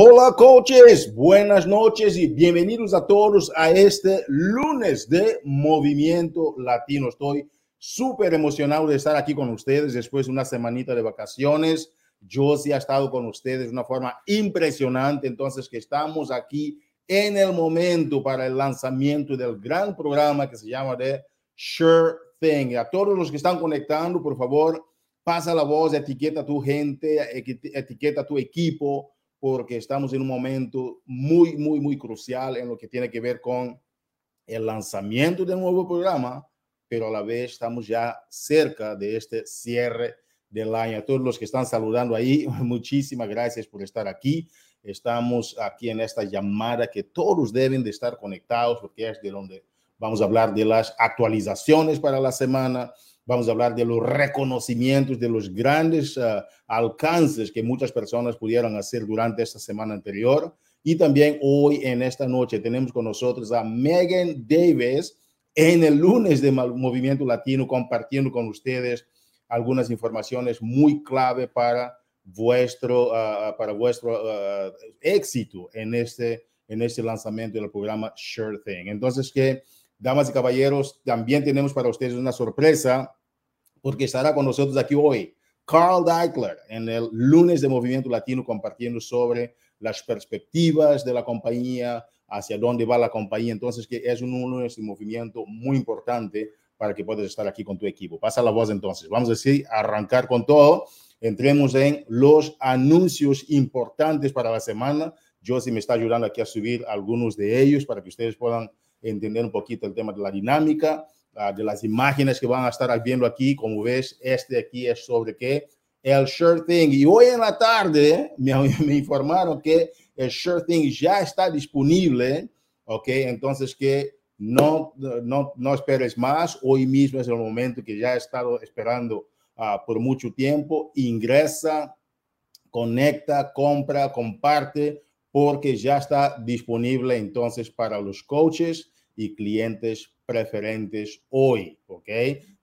Hola coaches, buenas noches y bienvenidos a todos a este lunes de Movimiento Latino. Estoy súper emocionado de estar aquí con ustedes después de una semanita de vacaciones. Yo sí he estado con ustedes de una forma impresionante, entonces que estamos aquí en el momento para el lanzamiento del gran programa que se llama de Sure Thing. A todos los que están conectando, por favor, pasa la voz, etiqueta a tu gente, etiqueta a tu equipo porque estamos en un momento muy, muy, muy crucial en lo que tiene que ver con el lanzamiento del nuevo programa, pero a la vez estamos ya cerca de este cierre del año. A todos los que están saludando ahí, muchísimas gracias por estar aquí. Estamos aquí en esta llamada que todos deben de estar conectados porque es de donde vamos a hablar de las actualizaciones para la semana, vamos a hablar de los reconocimientos, de los grandes uh, alcances que muchas personas pudieron hacer durante esta semana anterior. Y también hoy, en esta noche, tenemos con nosotros a Megan Davis en el lunes de Movimiento Latino, compartiendo con ustedes algunas informaciones muy clave para vuestro, uh, para vuestro uh, éxito en este, en este lanzamiento del programa Sure Thing. Entonces, que, damas y caballeros, también tenemos para ustedes una sorpresa porque estará con nosotros aquí hoy Carl Deichler en el lunes de Movimiento Latino compartiendo sobre las perspectivas de la compañía, hacia dónde va la compañía. Entonces, que es un lunes de movimiento muy importante para que puedas estar aquí con tu equipo. Pasa la voz entonces. Vamos a decir, arrancar con todo. Entremos en los anuncios importantes para la semana. Yo sí me está ayudando aquí a subir algunos de ellos para que ustedes puedan entender un poquito el tema de la dinámica. Ah, de las imágenes que van a estar viendo aquí. Como ves, este aquí es sobre qué? El Sure Thing. Y hoy en la tarde me, me informaron que el Sure Thing ya está disponible. Ok, entonces que no, no, no esperes más. Hoy mismo es el momento que ya he estado esperando uh, por mucho tiempo. Ingresa, conecta, compra, comparte, porque ya está disponible entonces para los coaches y clientes preferentes hoy, ¿ok?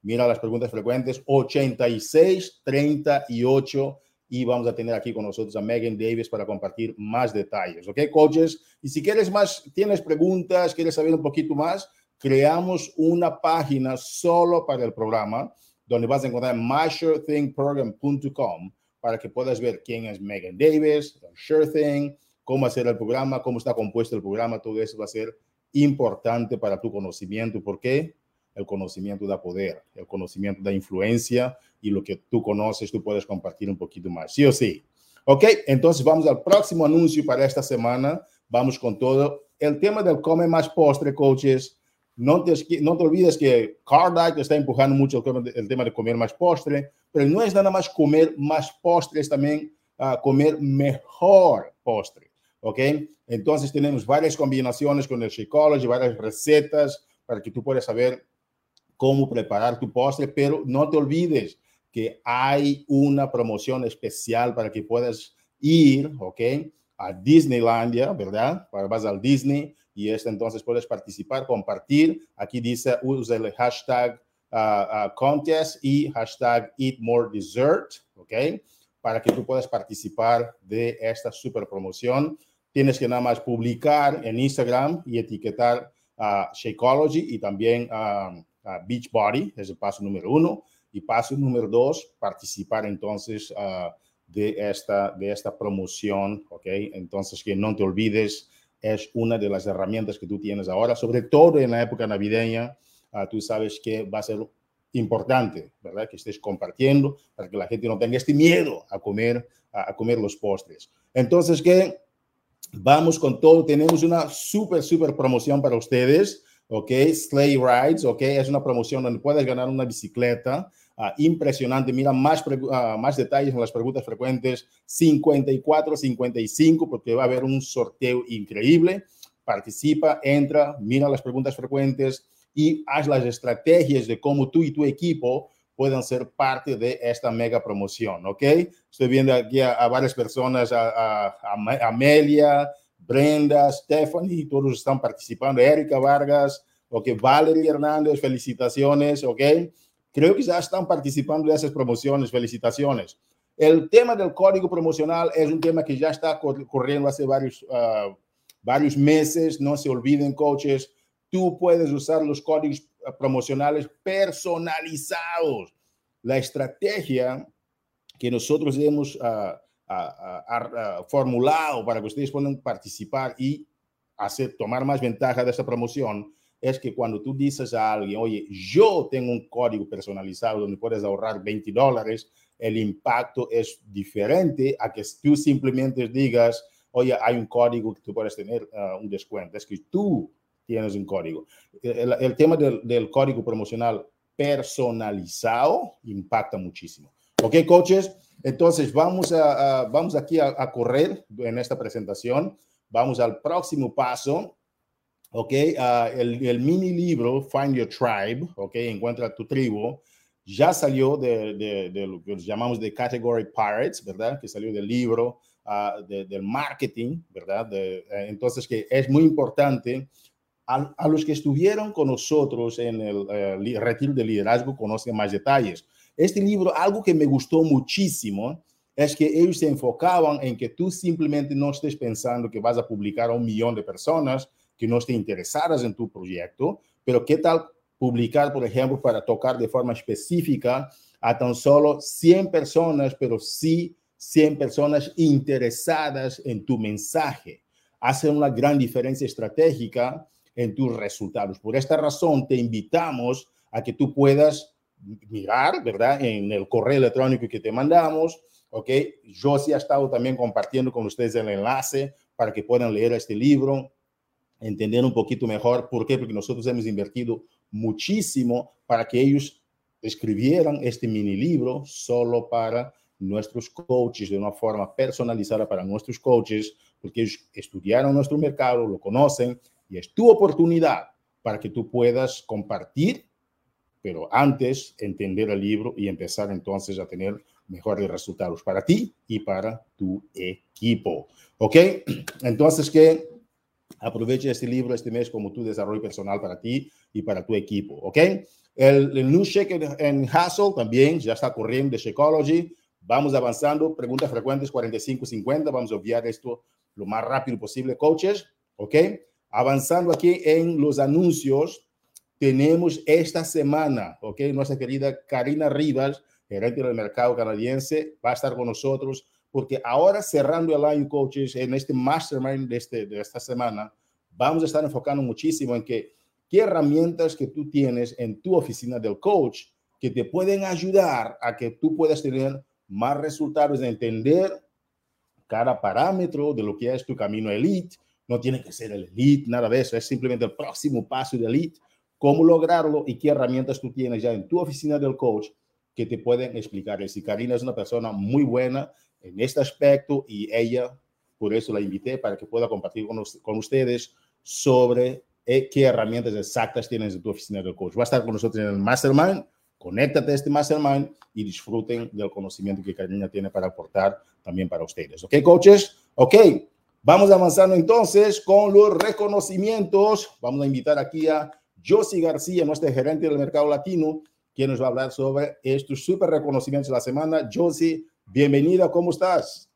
Mira las preguntas frecuentes, 86, 38 y vamos a tener aquí con nosotros a Megan Davis para compartir más detalles, ¿ok, coaches? Y si quieres más, tienes preguntas, quieres saber un poquito más, creamos una página solo para el programa donde vas a encontrar mysurethingprogram.com para que puedas ver quién es Megan Davis, Sure Thing, cómo hacer el programa, cómo está compuesto el programa, todo eso va a ser importante para tu conocimiento. ¿Por qué? El conocimiento da poder, el conocimiento da influencia y lo que tú conoces, tú puedes compartir un poquito más, sí o sí. Ok, entonces vamos al próximo anuncio para esta semana. Vamos con todo. El tema del come más postre, coaches. No te, no te olvides que Cardiac está empujando mucho el, tema de comer más postre, pero no es nada más comer más postre, es también uh, comer mejor postre. ¿Ok? Entonces tenemos varias combinaciones con el Shakeology, varias recetas para que tú puedas saber cómo preparar tu postre, pero no te olvides que hay una promoción especial para que puedas ir, ¿ok? A Disneylandia, ¿verdad? Vas al Disney y este entonces puedes participar, compartir. Aquí dice, usa el hashtag uh, uh, contest y hashtag eat more dessert, ¿ok? Para que tú puedas participar de esta super promoción tienes que nada más publicar en Instagram y etiquetar a Shakeology y también a, Beachbody, es el paso número uno. Y paso número dos, participar entonces ah, de, esta, de esta promoción, ¿ok? Entonces, que no te olvides, es una de las herramientas que tú tienes ahora, sobre todo en la época navideña. Ah, tú sabes que va a ser importante, ¿verdad? Que estés compartiendo para que la gente no tenga este miedo a comer, a, a comer los postres. Entonces, que Vamos con todo. Tenemos una súper, súper promoción para ustedes. ¿ok? Sleigh Rides, ¿ok? Es una promoción donde puedes ganar una bicicleta. Uh, impresionante. Mira más, uh, más detalles en las preguntas frecuentes 54, 55, porque va a haber un sorteo increíble. Participa, entra, mira las preguntas frecuentes y haz las estrategias de cómo tú y tu equipo puedan ser parte de esta mega promoción, ¿ok? Estoy viendo aquí a, varias personas, a, Amelia, Brenda, Stephanie, todos están participando, Erika Vargas, ok, Valerie Hernández, felicitaciones, ok. Creo que ya están participando de esas promociones, felicitaciones. El tema del código promocional es un tema que ya está corriendo hace varios, ah, varios meses. No se olviden, coaches, tú puedes usar los códigos promocionales personalizados. La estrategia que nosotros hemos uh, formulado para que ustedes puedan participar y hacer, tomar más ventaja de esa promoción es que cuando tú dices a alguien, oye, yo tengo un código personalizado donde puedes ahorrar 20 dólares, el impacto es diferente a que tú simplemente digas, oye, hay un código que tú puedes tener un descuento. Es que tú tienes un código. El, tema del, del, código promocional personalizado impacta muchísimo. Ok, coaches, entonces vamos, a, vamos aquí a, correr en esta presentación. Vamos al próximo paso. Ok, uh, el, el, mini libro Find Your Tribe, ok, encuentra tu tribu, ya salió de, de, de lo que llamamos de Category Pirates, ¿verdad? Que salió del libro uh, del marketing, ¿verdad? Eh, entonces, que es muy importante a, los que estuvieron con nosotros en el uh, retiro de liderazgo conocen más detalles. Este libro, algo que me gustó muchísimo, es que ellos se enfocaban en que tú simplemente no estés pensando que vas a publicar a un millón de personas que no estén interesadas en tu proyecto, pero qué tal publicar, por ejemplo, para tocar de forma específica a tan solo 100 personas, pero sí 100 personas interesadas en tu mensaje. Hace una gran diferencia estratégica en tus resultados. Por esta razón, te invitamos a que tú puedas mirar, ¿verdad? En el correo electrónico que te mandamos, ¿ok? Yo sí he estado también compartiendo con ustedes el enlace para que puedan leer este libro, entender un poquito mejor. ¿Por qué? Porque nosotros hemos invertido muchísimo para que ellos escribieran este mini libro solo para nuestros coaches de una forma personalizada para nuestros coaches, porque ellos estudiaron nuestro mercado, lo conocen es tu oportunidad para que tú puedas compartir, pero antes entender el libro y empezar entonces a tener mejores resultados para ti y para tu equipo. ¿Ok? Entonces, que aproveche este libro este mes como tu desarrollo personal para ti y para tu equipo. ¿Ok? El, el New Shake en Hustle también ya está corriendo de Shakeology. Vamos avanzando. Preguntas frecuentes 45-50. Vamos a obviar esto lo más rápido posible, coaches. ¿Ok? Avanzando aquí en los anuncios, tenemos esta semana, ¿ok? Nuestra querida Karina Rivas, gerente del mercado canadiense, va a estar con nosotros porque ahora cerrando el año, coaches, en este mastermind de, este, de esta semana, vamos a estar enfocando muchísimo en que qué herramientas que tú tienes en tu oficina del coach que te pueden ayudar a que tú puedas tener más resultados, de entender cada parámetro de lo que es tu camino elite no tiene que ser el elite, nada de eso, es simplemente el próximo paso de elite, cómo lograrlo y qué herramientas tú tienes ya en tu oficina del coach que te pueden explicar. Y Karina es una persona muy buena en este aspecto y ella, por eso la invité para que pueda compartir con, con ustedes sobre eh, qué herramientas exactas tienes en tu oficina del coach. Va a estar con nosotros en el Mastermind. Conéctate a este Mastermind y disfruten del conocimiento que Karina tiene para aportar también para ustedes. ¿Ok, coaches? Ok. Vamos avanzando entonces con los reconocimientos. Vamos a invitar aquí a Josie García, nuestro gerente del mercado latino, quien nos va a hablar sobre estos super reconocimientos de la semana. Josie, bienvenida, ¿cómo estás?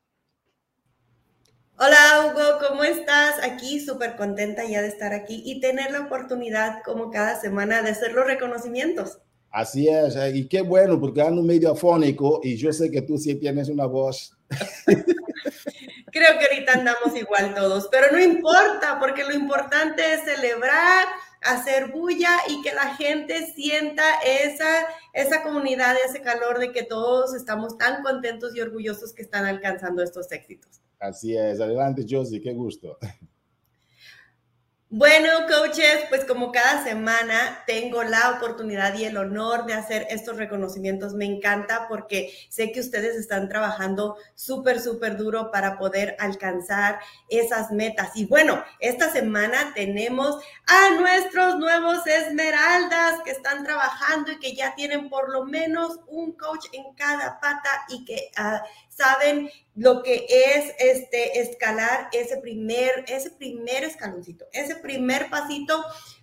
Hola Hugo, ¿cómo estás? Aquí súper contenta ya de estar aquí y tener la oportunidad como cada semana de hacer los reconocimientos. Así es, eh, y qué bueno, porque ando medio afónico y yo sé que tú sí tienes una voz Creo que ahorita andamos igual todos, pero no importa, porque lo importante es celebrar, hacer bulla y que la gente sienta esa, esa comunidad, ese calor de que todos estamos tan contentos y orgullosos que están alcanzando estos éxitos. Así es. Adelante, Josie, qué gusto. Bueno, coaches, pues como cada semana tengo la oportunidad y el honor de hacer estos reconocimientos. Me encanta porque sé que ustedes están trabajando súper, súper duro para poder alcanzar esas metas. Y bueno, esta semana tenemos a nuestros nuevos esmeraldas que están trabajando y que ya tienen por lo menos un coach en cada pata y que uh, saben lo que es este escalar ese primer, ese primer escaloncito, ese primer pasito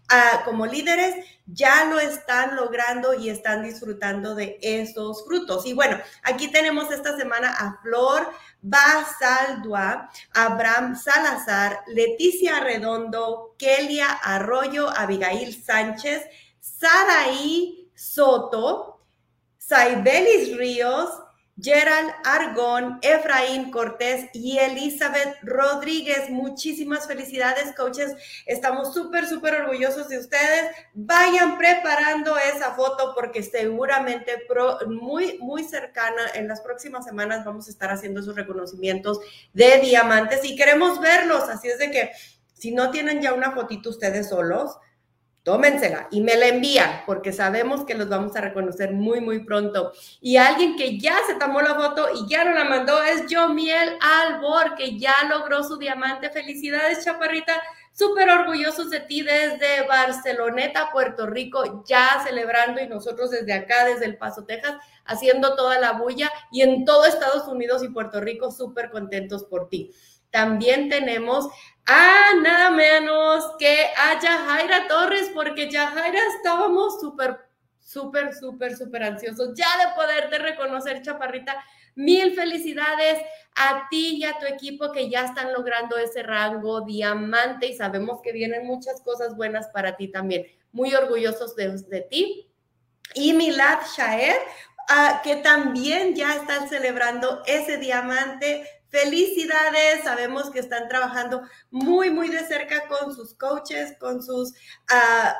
ah, como líderes, ya lo están logrando y están disfrutando de esos frutos. Y bueno, aquí tenemos esta semana a Flor Basaldua, Abraham Salazar, Leticia Redondo, Kelia Arroyo, Abigail Sánchez, Saraí Soto, Saibelis Ríos, Gerald Argón, Efraín Cortés y Elizabeth Rodríguez. Muchísimas felicidades, coaches. Estamos súper, súper orgullosos de ustedes. Vayan preparando esa foto porque seguramente muy, muy cercana, en las próximas semanas vamos a estar haciendo esos reconocimientos de diamantes y queremos verlos. Así es de que si no tienen ya una fotito ustedes solos, tómensela y me la envían porque sabemos que los vamos a reconocer muy, muy pronto. Y alguien que ya se tomó la foto y ya no la mandó es Jomiel Albor, que ya logró su diamante. Felicidades, chaparrita. Súper orgullosos de ti desde Barceloneta, Puerto Rico, ya celebrando y nosotros desde acá, desde El Paso, Texas, haciendo toda la bulla y en todo Estados Unidos y Puerto Rico, súper contentos por ti. También tenemos a nada menos que a Yajaira Torres, porque Yajaira estábamos súper, súper, súper, súper ansiosos ya de poderte reconocer, Chaparrita. Mil felicidades a ti y a tu equipo que ya están logrando ese rango diamante y sabemos que vienen muchas cosas buenas para ti también. Muy orgullosos de, ti. Y Milad Shaer, ah, que también ya están celebrando ese diamante Felicidades, sabemos que están trabajando muy, muy de cerca con sus coaches, con, sus, ah,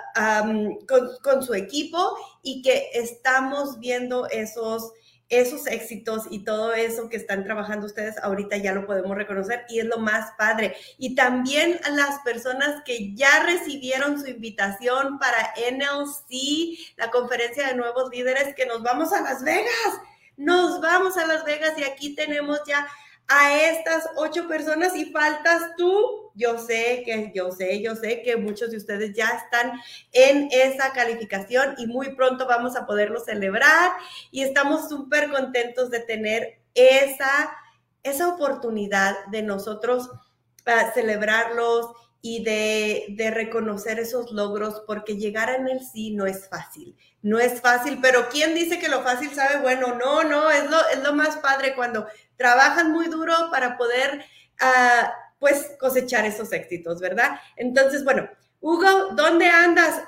con, su equipo y que estamos viendo esos, esos éxitos y todo eso que están trabajando ustedes ahorita ya lo podemos reconocer y es lo más padre. Y también a las personas que ya recibieron su invitación para NLC, la conferencia de nuevos líderes, que nos vamos a Las Vegas. Nos vamos a Las Vegas y aquí tenemos ya a estas ocho personas y faltas tú. Yo sé que, yo sé, yo sé que muchos de ustedes ya están en esa calificación y muy pronto vamos a poderlo celebrar y estamos súper contentos de tener esa, esa oportunidad de nosotros para celebrarlos y de, de, reconocer esos logros, porque llegar en el sí no es fácil, no es fácil, pero ¿quién dice que lo fácil sabe bueno? No, no, es lo, es lo más padre cuando trabajan muy duro para poder, uh, pues, cosechar esos éxitos, ¿verdad? Entonces, bueno, Hugo, ¿dónde andas?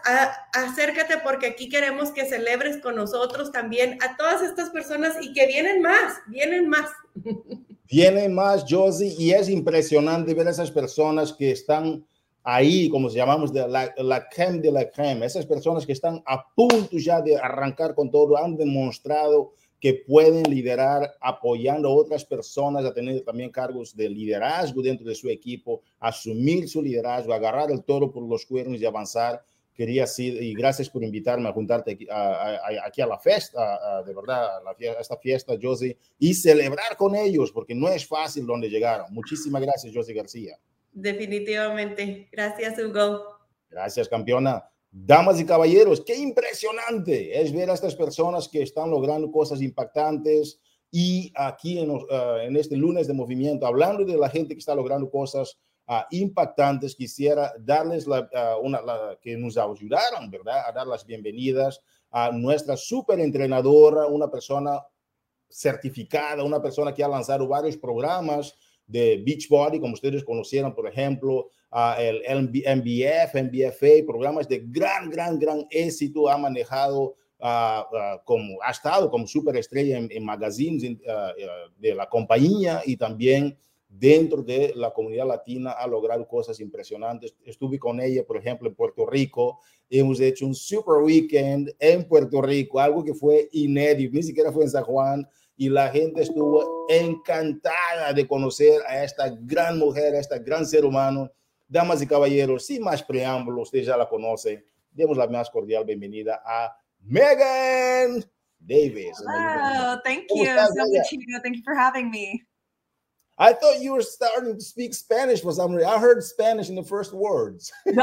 acércate porque aquí queremos que celebres con nosotros también a todas estas personas y que vienen más, vienen más. Vienen más, Josie, y es impresionante ver esas personas que están ahí, como se llamamos, de la, la creme de la creme, esas personas que están a punto ya de arrancar con todo, han demostrado que pueden liderar apoyando a otras personas a tener también cargos de liderazgo dentro de su equipo, asumir su liderazgo, agarrar el toro por los cuernos y avanzar. Quería decir, y gracias por invitarme a juntarte aquí a, la fiesta, de verdad, a, esta fiesta, Josie, y celebrar con ellos, porque no es fácil donde llegaron. Muchísimas gracias, Josie García. Definitivamente. Gracias, Hugo. Gracias, campeona. Damas y caballeros, qué impresionante es ver a estas personas que están logrando cosas impactantes y aquí en, ah, este lunes de movimiento, hablando de la gente que está logrando cosas impactantes, quisiera darles la, ah, una, que nos ayudaron, ¿verdad? A dar las bienvenidas a nuestra super entrenadora, una persona certificada, una persona que ha lanzado varios programas de Beachbody, como ustedes conocieron, por ejemplo, el MBF, MBFA, programas de gran, gran, gran éxito, ha manejado como, ha estado como superestrella en, en magazines de la compañía y también dentro de la comunidad latina ha logrado cosas impresionantes. Estuve con ella, por ejemplo, en Puerto Rico. Hemos hecho un super weekend en Puerto Rico, algo que fue inédito, ni siquiera fue en San Juan y la gente estuvo encantada de conocer a esta gran mujer, a este gran ser humano. Damas y caballeros, sin más preámbulos, ustedes ya la conocen, demos la más cordial bienvenida a Megan Davis. Hello, thank you. So much, Thank you for having me. I thought you were starting to speak Spanish for some reason. I heard Spanish in the first words.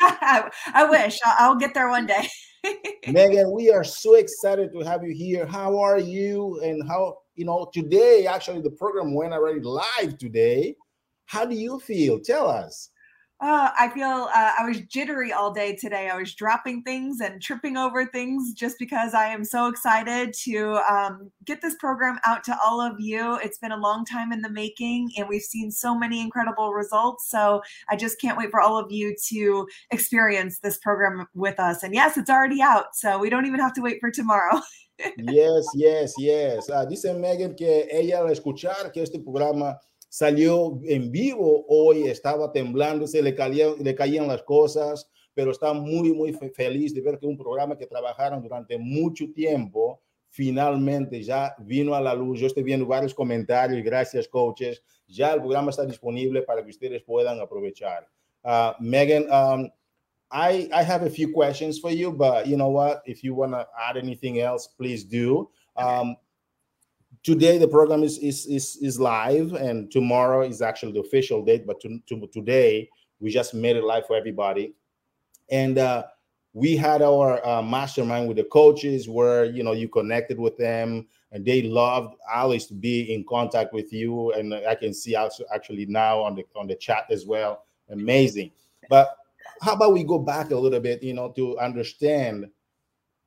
I wish. I'll get there one day. Megan, we are so excited to have you here. How are you? And how, you know, today, actually, the program went already live today. How do you feel? Tell us. Uh, I feel uh, I was jittery all day today. I was dropping things and tripping over things just because I am so excited to um, get this program out to all of you. It's been a long time in the making, and we've seen so many incredible results. So I just can't wait for all of you to experience this program with us. And yes, it's already out, so we don't even have to wait for tomorrow. yes, yes, yes. Uh, dice Megan que ella escuchar que este programa salió en vivo hoy, estaba temblando, se le, le caían las cosas, pero está muy, muy feliz de ver que un programa que trabajaron durante mucho tiempo finalmente ya vino a la luz. Yo estoy viendo varios comentarios, gracias coaches. Ya el programa está disponible para que ustedes puedan aprovechar. Uh, Megan, um, I, I have a few questions for you, but you know what? If you want to add anything else, please do. Um, today the program is, is is is live and tomorrow is actually the official date but to, to today we just made it live for everybody. And uh, we had our uh, mastermind with the coaches where you know you connected with them and they loved always to be in contact with you and i can see also actually now on the on the chat as well. Amazing. But how about we go back a little bit you know to understand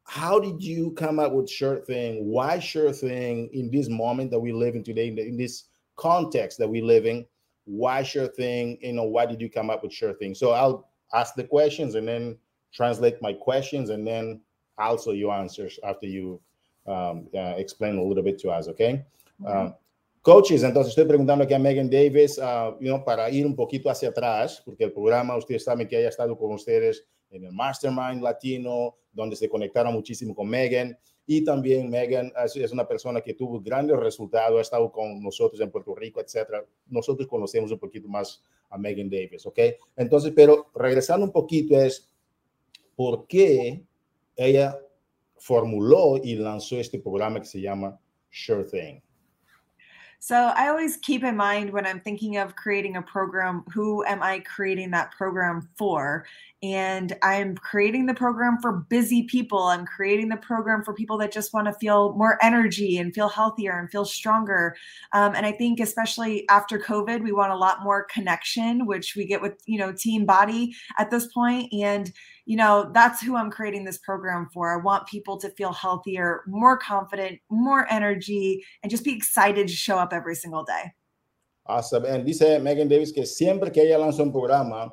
how did you come up with sure thing? Why sure thing in this moment that we live in today in, the, in, this context that we live in? Why sure thing? You know why did you come up with sure thing? So i'll ask the questions and then translate my questions and then also your answers after you um, uh, explain a little bit to us okay? Mm-hmm. uh, coaches entonces estoy preguntando aquí a megan davis uh, you know, para ir un poquito hacia atrás porque el programa ustedes saben que haya estado con ustedes en el Mastermind Latino, donde se conectaron muchísimo con Megan. Y también Megan es una persona que tuvo grandes resultados, ha estado con nosotros en Puerto Rico, etcétera. Nosotros conocemos un poquito más a Megan Davis, ¿ok? Entonces, pero regresando un poquito es por qué ella formuló y lanzó este programa que se llama Sure Thing. So I always keep in mind when I'm thinking of creating a program, who am I creating that program for? And I'm creating the program for busy people. I'm creating the program for people that just want to feel more energy and feel healthier and feel stronger. Um, and I think, especially after COVID, we want a lot more connection, which we get with, you know, Team Body at this point. And you know, that's who I'm creating this program for. I want people to feel healthier, more confident, more energy, and just be excited to show up every single day. Awesome. And dice Megan Davis que siempre que ella lanza un programa,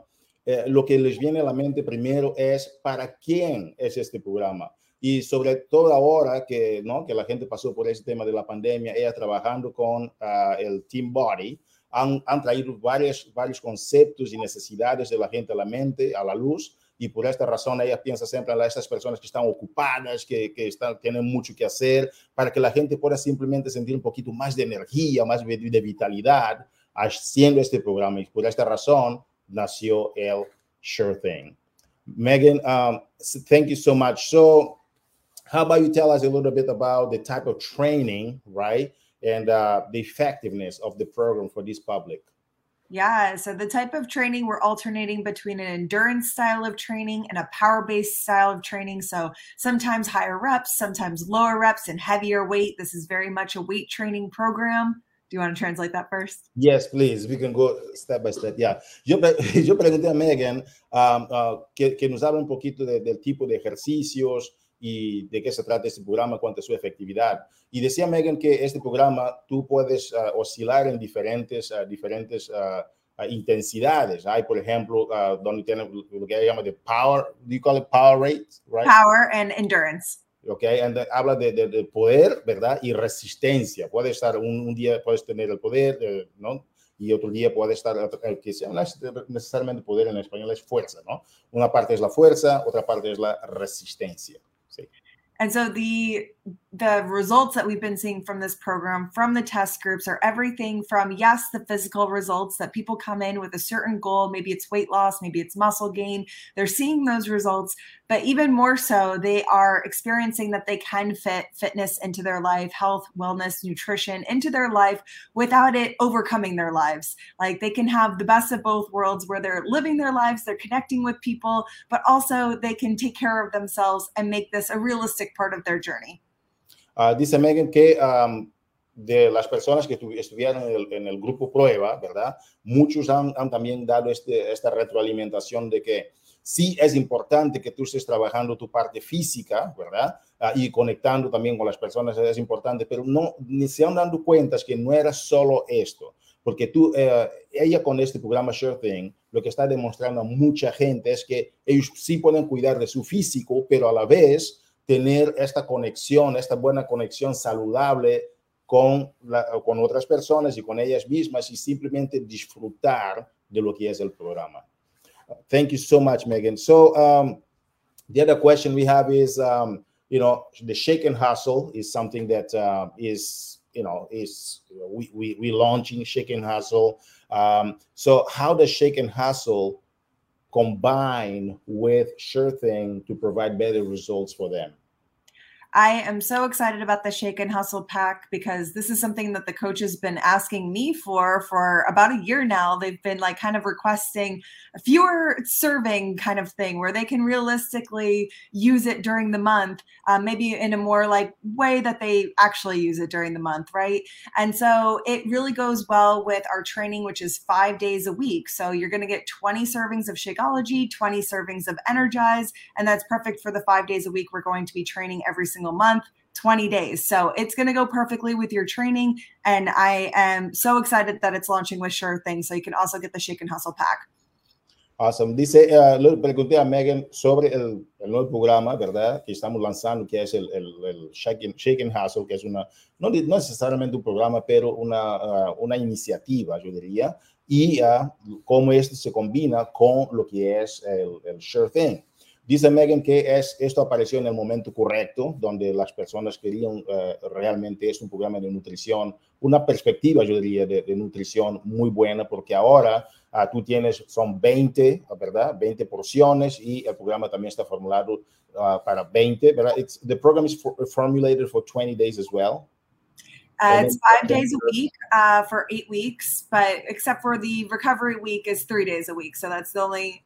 eh, lo que les viene a la mente primero es para quién es este programa. Y sobre todo ahora que, ¿no? que la gente pasó por ese tema de la pandemia, ella trabajando con uh, el Team Body, han, han traído varios, varios conceptos y necesidades de la gente a la mente, a la luz, y por esta razón ella piensa siempre en esas personas que están ocupadas, que, que están, tienen mucho que hacer, para que la gente pueda simplemente sentir un poquito más de energía, más de, de vitalidad haciendo este programa. Y por esta razón nació el Sure Thing. Megan, um, thank you so much. So, how about you tell us a little bit about the type of training, right, and uh, the effectiveness of the program for this public? Yeah. So the type of training we're alternating between an endurance style of training and a power based style of training. So sometimes higher reps, sometimes lower reps, and heavier weight. This is very much a weight training program. Do you want to translate that first? Yes, please. We can go step by step. Yeah. Yo, yo pregunté a Megan um, uh, que, que, nos habla un poquito de, del tipo de ejercicios y de qué se trata este programa, cuánta es su efectividad. Y decía Megan que este programa tú puedes uh, oscilar en diferentes, uh, diferentes uh, intensidades. Hay, por ejemplo, donde tiene lo que llama de power, do you call it power rate, right? Power and endurance. Okay, and habla de, de, de, poder, ¿verdad? Y resistencia. Puede estar un, un día, puedes tener el poder, eh, ¿no? y otro día puede estar, eh, que sea no es necesariamente poder en español, es fuerza, ¿no? Una parte es la fuerza, otra parte es la resistencia. ¿sí? And so the the results that we've been seeing from this program from the test groups are everything from yes the physical results that people come in with a certain goal. Maybe it's weight loss maybe it's muscle gain. They're seeing those results but even more so they are experiencing that they can fit fitness into their life health wellness nutrition into their life without it overcoming their lives. Like they can have the best of both worlds where they're living their lives they're connecting with people but also they can take care of themselves and make this a realistic part of their journey Uh, dice Megan que um, de las personas que estuvieron en el, en el, grupo prueba, ¿verdad? Muchos han, han también dado este, esta retroalimentación de que sí es importante que tú estés trabajando tu parte física, ¿verdad? Ah, y conectando también con las personas es importante, pero no, ni se han dado cuenta que no era solo esto, porque tú, eh, ella con este programa Sure Thing, lo que está demostrando a mucha gente es que ellos sí pueden cuidar de su físico, pero a la vez tener esta conexión, esta buena conexión saludable con, con otras personas y con ellas mismas y simplemente disfrutar de lo que es el programa. Thank you so much, Megan. So um, the other question we have is, um, you know, the shake and hustle is something that uh, is, you know, is we we we launching shake and hustle. Um, so how does shake and hustle combine with Sure Thing to provide better results for them? I am so excited about the Shake and Hustle pack because this is something that the coach has been asking me for for about a year now. They've been like kind of requesting a fewer serving kind of thing where they can realistically use it during the month, uh, maybe in a more like way that they actually use it during the month, right? And so it really goes well with our training, which is five days a week. So you're going to get 20 servings of Shakeology, 20 servings of Energize, and that's perfect for the five days a week we're going to be training every single single month 20 days. So it's going to go perfectly with your training. And I am so excited that it's launching with Sure Thing. So you can also get the Shake and Hustle pack. Awesome. Dice, uh, pregunté a Megan sobre el, el, nuevo programa, ¿verdad? Que estamos lanzando, que es el, el, el Shake, and, Shake, and, Hustle, que es una, no, no necesariamente un programa, pero una, uh, una iniciativa, yo diría, y uh, cómo esto se combina con lo que es el, el Sure Thing. Dice Megan que es, esto apareció en el momento correcto, donde las personas querían uh, realmente es un programa de nutrición, una perspectiva, yo diría, de, de nutrición muy buena, porque ahora uh, tú tienes, son 20, ¿verdad? 20 porciones y el programa también está formulado uh, para 20, ¿verdad? It's, the program is for, formulated for 20 days as well. Uh, it's five days a week uh, for eight weeks, but except for the recovery week is three days a week. So that's the only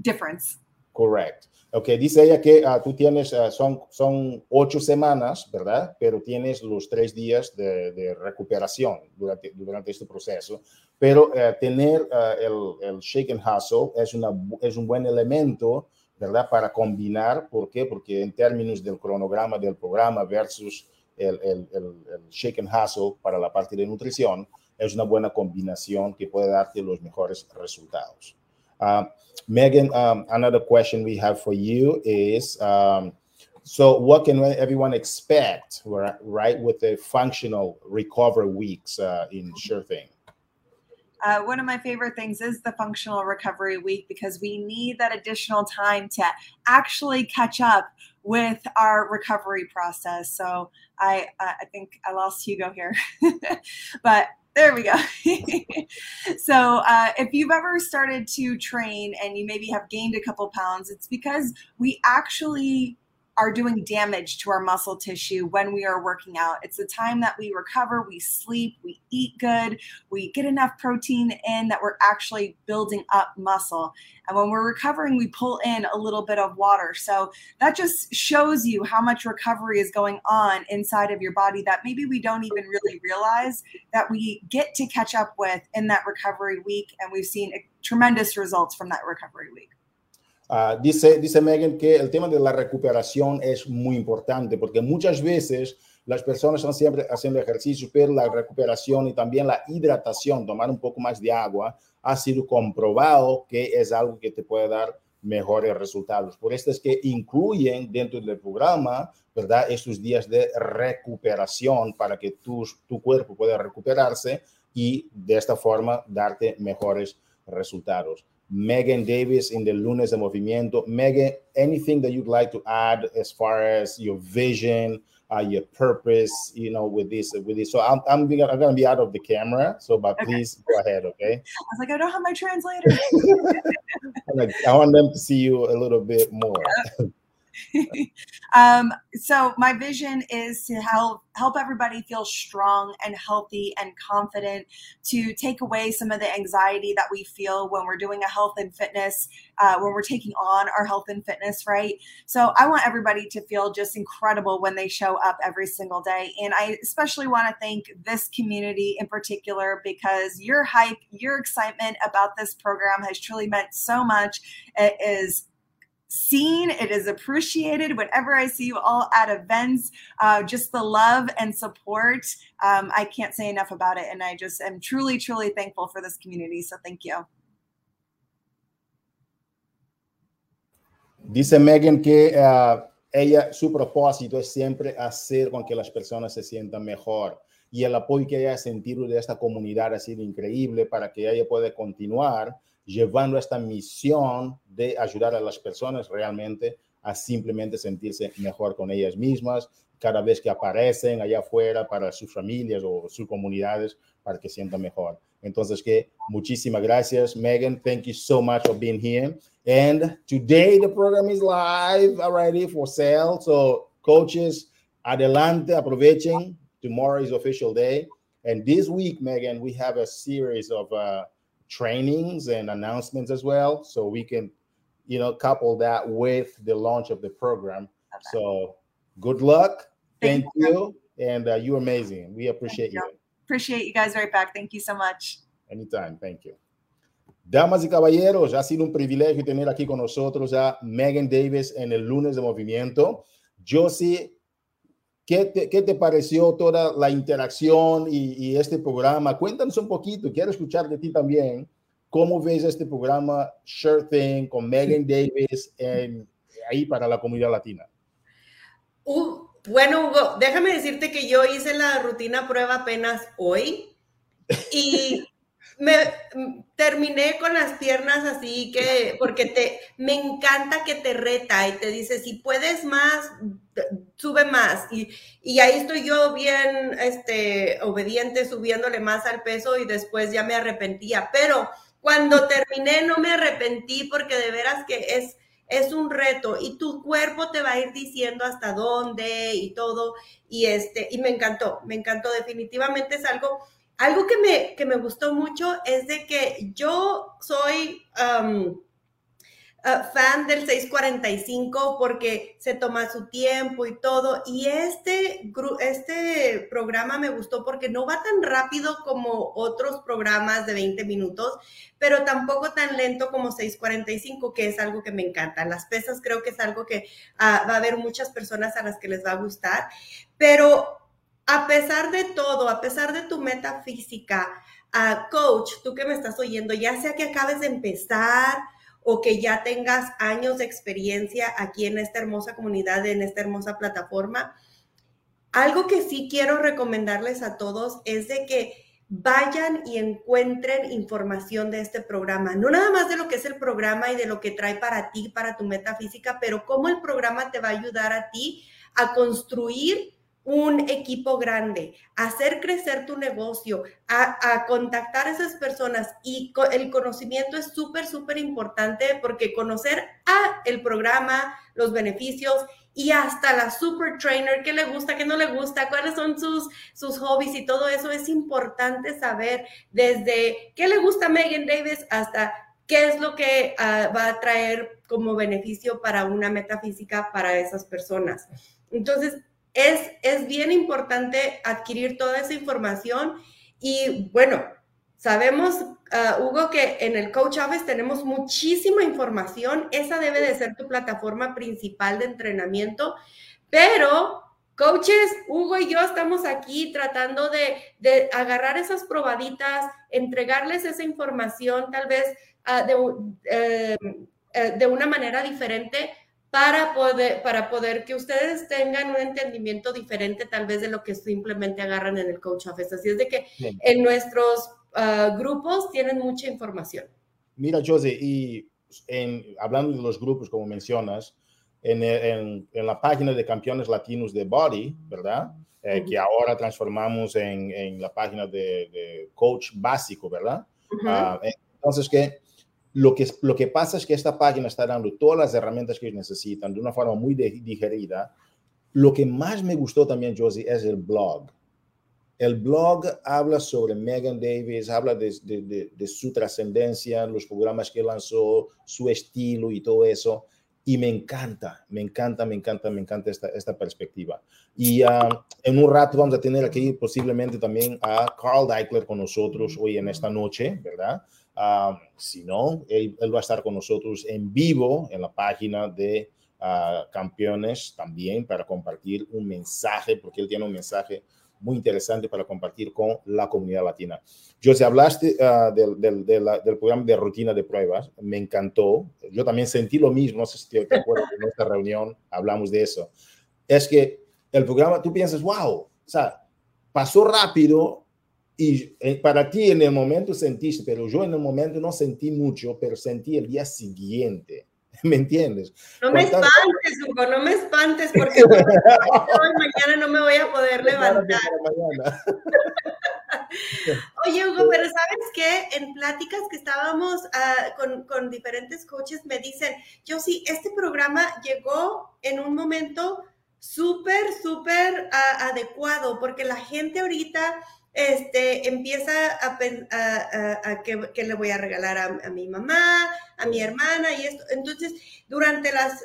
difference. Correct. Ok, dice ella que uh, tú tienes, uh, son, son ocho semanas, ¿verdad? Pero tienes los tres días de, de recuperación durante, durante, este proceso. Pero uh, tener el, el, shake and hustle es, una, es un buen elemento, ¿verdad? Para combinar, ¿por qué? Porque en términos del cronograma del programa versus el, el, el shake and hustle para la parte de nutrición, es una buena combinación que puede darte los mejores resultados. Uh, Megan, um, another question we have for you is um, so what can everyone expect, right, with the functional recovery weeks uh, in Sure Thing? Uh, one of my favorite things is the functional recovery week because we need that additional time to actually catch up with our recovery process. So I I think I lost Hugo here, but there we go. so, uh, if you've ever started to train and you maybe have gained a couple pounds, it's because we actually are doing damage to our muscle tissue when we are working out. It's the time that we recover, we sleep, we eat good, we get enough protein in that we're actually building up muscle. And when we're recovering, we pull in a little bit of water. So that just shows you how much recovery is going on inside of your body that maybe we don't even really realize that we get to catch up with in that recovery week. And we've seen tremendous results from that recovery week. Uh, dice, dice Megan que el tema de la recuperación es muy importante porque muchas veces las personas están siempre haciendo ejercicio, pero la recuperación y también la hidratación, tomar un poco más de agua, ha sido comprobado que es algo que te puede dar mejores resultados. Por esto es que incluyen dentro del programa, ¿verdad? Estos días de recuperación para que tu, tu cuerpo pueda recuperarse y de esta forma darte mejores resultados. Megan Davis in the Lunes de Movimiento. Megan, anything that you'd like to add as far as your vision, uh, your purpose, you know, with this, with this. So I'm, I'm, I'm going to be out of the camera. So, but okay. please go ahead. Okay. I was like, I don't have my translator. I want them to see you a little bit more. um, so my vision is to help help everybody feel strong and healthy and confident to take away some of the anxiety that we feel when we're doing a health and fitness uh, when we're taking on our health and fitness right? So i want everybody to feel just incredible when they show up every single day. And i especially want to thank this community in particular because your hype your excitement about this program has truly meant so much. It is seen. It is appreciated whenever I see you all at events. Uh, just the love and support. Um, I can't say enough about it. And I just am truly, truly thankful for this community. So thank you. Dice Megan que uh, ella, su propósito es siempre hacer con que las personas se sientan mejor. Y el apoyo que ella ha sentido de esta comunidad ha sido increíble para que ella pueda continuar llevando esta misión de ayudar a las personas realmente a simplemente sentirse mejor con ellas mismas cada vez que aparecen allá afuera para sus familias o sus comunidades para que sientan mejor. Entonces, que muchísimas gracias, Megan. Thank you so much for being here. And today the program is live already for sale. So, coaches, adelante, aprovechen. Tomorrow is official day. And this week, Megan, we have a series of uh, trainings and announcements as well. So we can, you know, couple that with the launch of the program. Okay. So good luck. Thank, Thank you. you. And uh, you're amazing. We appreciate you. you. Appreciate you guys right back. Thank you so much. Anytime. Thank you. Damas y caballeros, ha sido un privilegio tener aquí con nosotros a Megan Davis en el lunes de movimiento. Josie ¿Qué te, ¿Qué te, pareció toda la interacción y, y, este programa? Cuéntanos un poquito, quiero escuchar de ti también. ¿Cómo ves este programa Sure Thing con Megan Davis en, ahí para la comunidad latina? Uh, bueno, Hugo, déjame decirte que yo hice la rutina prueba apenas hoy y me terminé con las piernas así que, porque te, me encanta que te reta y te dice, si puedes más, sube más. Y, y ahí estoy yo bien, este, obediente, subiéndole más al peso y después ya me arrepentía. Pero cuando terminé no me arrepentí porque de veras que es, es un reto y tu cuerpo te va a ir diciendo hasta dónde y todo. Y este, y me encantó, me encantó. Definitivamente es algo algo que me, que me gustó mucho es de que yo soy um, fan del 645 porque se toma su tiempo y todo. Y este, este programa me gustó porque no va tan rápido como otros programas de 20 minutos, pero tampoco tan lento como 645, que es algo que me encanta. Las pesas creo que es algo que uh, va a haber muchas personas a las que les va a gustar, pero a pesar de todo, a pesar de tu meta física, uh, coach, tú que me estás oyendo, ya sea que acabes de empezar o que ya tengas años de experiencia aquí en esta hermosa comunidad, en esta hermosa plataforma, algo que sí quiero recomendarles a todos es de que vayan y encuentren información de este programa, no nada más de lo que es el programa y de lo que trae para ti, para tu meta física, pero cómo el programa te va a ayudar a ti a construir un equipo grande, hacer crecer tu negocio, a, contactar a esas personas y el conocimiento es súper, súper importante porque conocer a el programa, los beneficios y hasta la super trainer, qué le gusta, qué no le gusta, cuáles son sus, sus hobbies y todo eso es importante saber desde qué le gusta a Megan Davis hasta qué es lo que ah, va a traer como beneficio para una metafísica para esas personas. Entonces, es, bien importante adquirir toda esa información y bueno, sabemos, uh, Hugo, que en el Coach Office tenemos muchísima información, esa debe de ser tu plataforma principal de entrenamiento, pero coaches, Hugo y yo estamos aquí tratando de, agarrar esas probaditas, entregarles esa información tal vez uh, de, eh, eh, de una manera diferente para poder, para poder que ustedes tengan un entendimiento diferente tal vez de lo que simplemente agarran en el Coach Office. Así es de que en nuestros ah, grupos tienen mucha información. Mira, José, y en, hablando de los grupos, como mencionas, en, en, en, la página de campeones latinos de Body, ¿verdad? Eh, que ahora transformamos en, la página de, coach básico, ¿verdad? Ah, entonces, que Lo que, lo que pasa es que esta página está dando todas las herramientas que necesitan de una forma muy digerida. Lo que más me gustó también, Josie, es el blog. El blog habla sobre Megan Davis, habla de, de, de, su trascendencia, los programas que lanzó, su estilo y todo eso. Y me encanta, me encanta, me encanta, me encanta esta, esta perspectiva. Y uh, en un rato vamos a tener aquí posiblemente también a Carl Deichler con nosotros hoy en esta noche, ¿verdad? Uh, si no, él, él, va a estar con nosotros en vivo en la página de uh, Campeones también para compartir un mensaje, porque él tiene un mensaje muy interesante para compartir con la comunidad latina. Yo, si hablaste uh, del, del, del, del, programa de rutina de pruebas, me encantó. Yo también sentí lo mismo, no sé si te acuerdas de nuestra reunión, hablamos de eso. Es que el programa, tú piensas, wow, o sea, pasó rápido y eh, para ti en el momento sentiste, pero yo en el momento no sentí mucho, pero sentí el día siguiente. ¿Me entiendes? No me espantes, Hugo, no me espantes porque hoy mañana no me voy a poder levantar. Oye, Hugo, pero ¿sabes qué? En pláticas que estábamos uh, con, con, diferentes coaches me dicen, yo sí, este programa llegó en un momento súper, súper uh, adecuado porque la gente ahorita este, empieza a, a, a, que, le voy a regalar a, mi mamá, a mi hermana y esto. Entonces, durante las,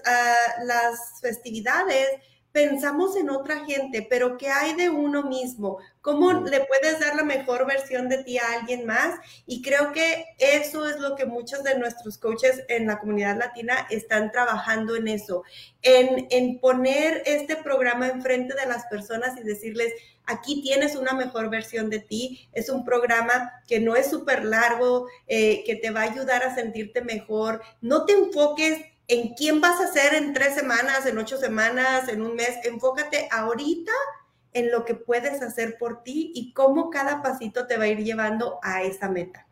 las festividades, pensamos en otra gente, pero ¿qué hay de uno mismo? ¿Cómo le puedes dar la mejor versión de ti a alguien más? Y creo que eso es lo que muchos de nuestros coaches en la comunidad latina están trabajando en eso, en, en poner este programa enfrente de las personas y decirles, aquí tienes una mejor versión de ti. Es un programa que no es súper largo, eh, que te va a ayudar a sentirte mejor. No te enfoques en quién vas a ser en tres semanas, en ocho semanas, en un mes. Enfócate ahorita en lo que puedes hacer por ti y cómo cada pasito te va a ir llevando a esa meta.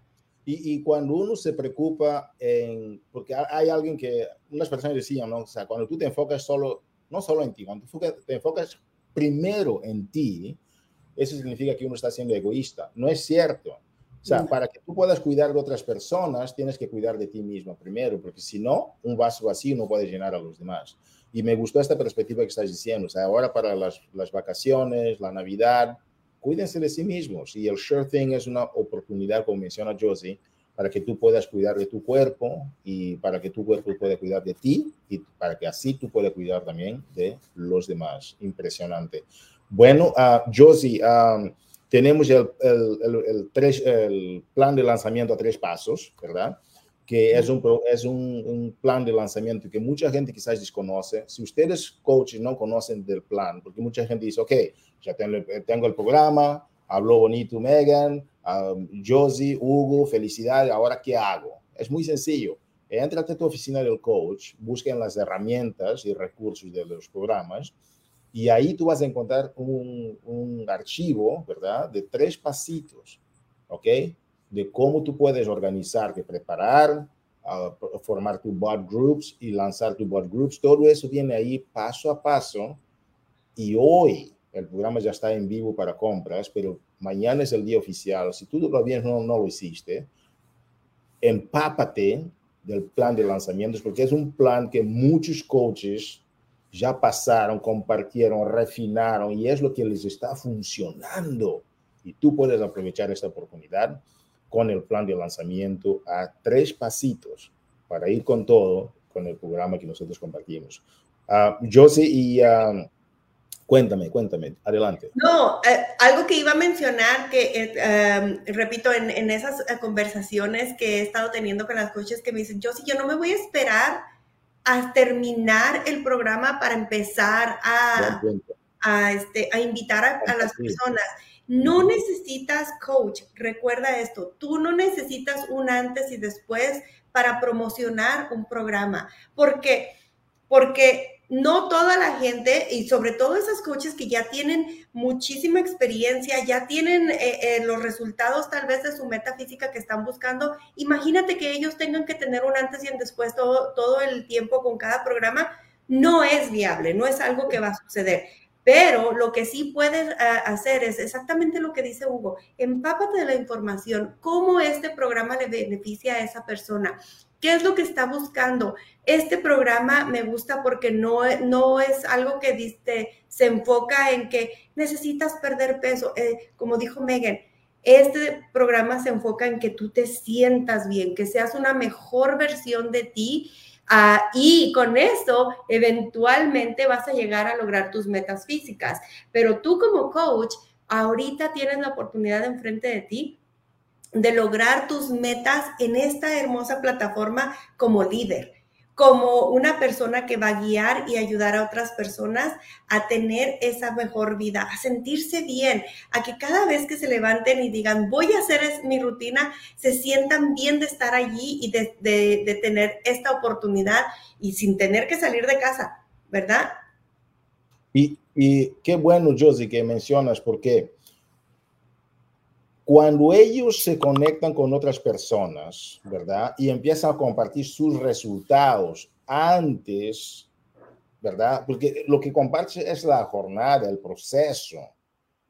Y, cuando uno se preocupa en, porque hay alguien que, unas personas decían, ¿no? O sea, cuando tú te enfocas solo, no solo en ti, cuando te enfocas primero en ti, eso significa que uno está siendo egoísta. No es cierto. O sea, para que tú puedas cuidar de otras personas, tienes que cuidar de ti mismo primero, porque si no, un vaso vacío no puede llenar a los demás. Y me gustó esta perspectiva que estás diciendo. O sea, ahora para las, las vacaciones, la Navidad, cuídense de sí mismos. Y el Sure Thing es una oportunidad, como menciona Josie, para que tú puedas cuidar de tu cuerpo y para que tu cuerpo pueda cuidar de ti y para que así tú puedas cuidar también de los demás. Impresionante. Bueno, uh, Josie, um, tenemos el, el, el, tres, el, plan de lanzamiento a tres pasos, ¿verdad? Que es, un, es un, un, plan de lanzamiento que mucha gente quizás desconoce. Si ustedes, coaches, no conocen del plan, porque mucha gente dice, ok, ya tengo, tengo el programa, habló bonito Megan, um, Josie, Hugo, felicidades, ahora ¿qué hago? Es muy sencillo. Entra a tu oficina del coach, busquen las herramientas y recursos de los programas y ahí tú vas a encontrar un, un archivo, ¿verdad? De tres pasitos, ¿ok? De cómo tú puedes organizarte, preparar, formar tu bot groups y lanzar tu bot groups. Todo eso viene ahí paso a paso. Y hoy el programa ya está en vivo para compras, pero mañana es el día oficial. Si tú todavía no, no lo hiciste, empápate del plan de lanzamientos, porque es un plan que muchos coaches ya pasaron, compartieron, refinaron y es lo que les está funcionando. Y tú puedes aprovechar esta oportunidad con el plan de lanzamiento a tres pasitos para ir con todo con el programa que nosotros compartimos. Uh, Josie, y uh, cuéntame, cuéntame, adelante. No, eh, algo que iba a mencionar, que eh, um, repito, en, esas eh, conversaciones que he estado teniendo con las coaches que me dicen, Josie, yo no me voy a esperar a terminar el programa para empezar a, a, este, a invitar a, las personas. No necesitas coach, recuerda esto, tú no necesitas un antes y después para promocionar un programa, porque, porque no toda la gente, y sobre todo esos coaches que ya tienen muchísima experiencia, ya tienen eh, eh, los resultados tal vez de su meta física que están buscando, imagínate que ellos tengan que tener un antes y un después todo, todo el tiempo con cada programa, no es viable, no es algo que va a suceder. Pero lo que sí puedes eh, hacer es exactamente lo que dice Hugo, empápate de la información, cómo este programa le beneficia a esa persona, qué es lo que está buscando. Este programa me gusta porque no, no es algo que dice, se enfoca en que necesitas perder peso, eh, como dijo Megan. Este programa se enfoca en que tú te sientas bien, que seas una mejor versión de ti Ah, y con eso, eventualmente vas a llegar a lograr tus metas físicas. Pero tú como coach, ahorita tienes la oportunidad enfrente de ti de lograr tus metas en esta hermosa plataforma como líder como una persona que va a guiar y ayudar a otras personas a tener esa mejor vida, a sentirse bien, a que cada vez que se levanten y digan, voy a hacer mi rutina, se sientan bien de estar allí y de, tener esta oportunidad y sin tener que salir de casa, ¿verdad? Y, y qué bueno, Josie, que mencionas, porque cuando ellos se conectan con otras personas, ¿verdad? Y empiezan a compartir sus resultados antes, ¿verdad? Porque lo que compartes es la jornada, el proceso.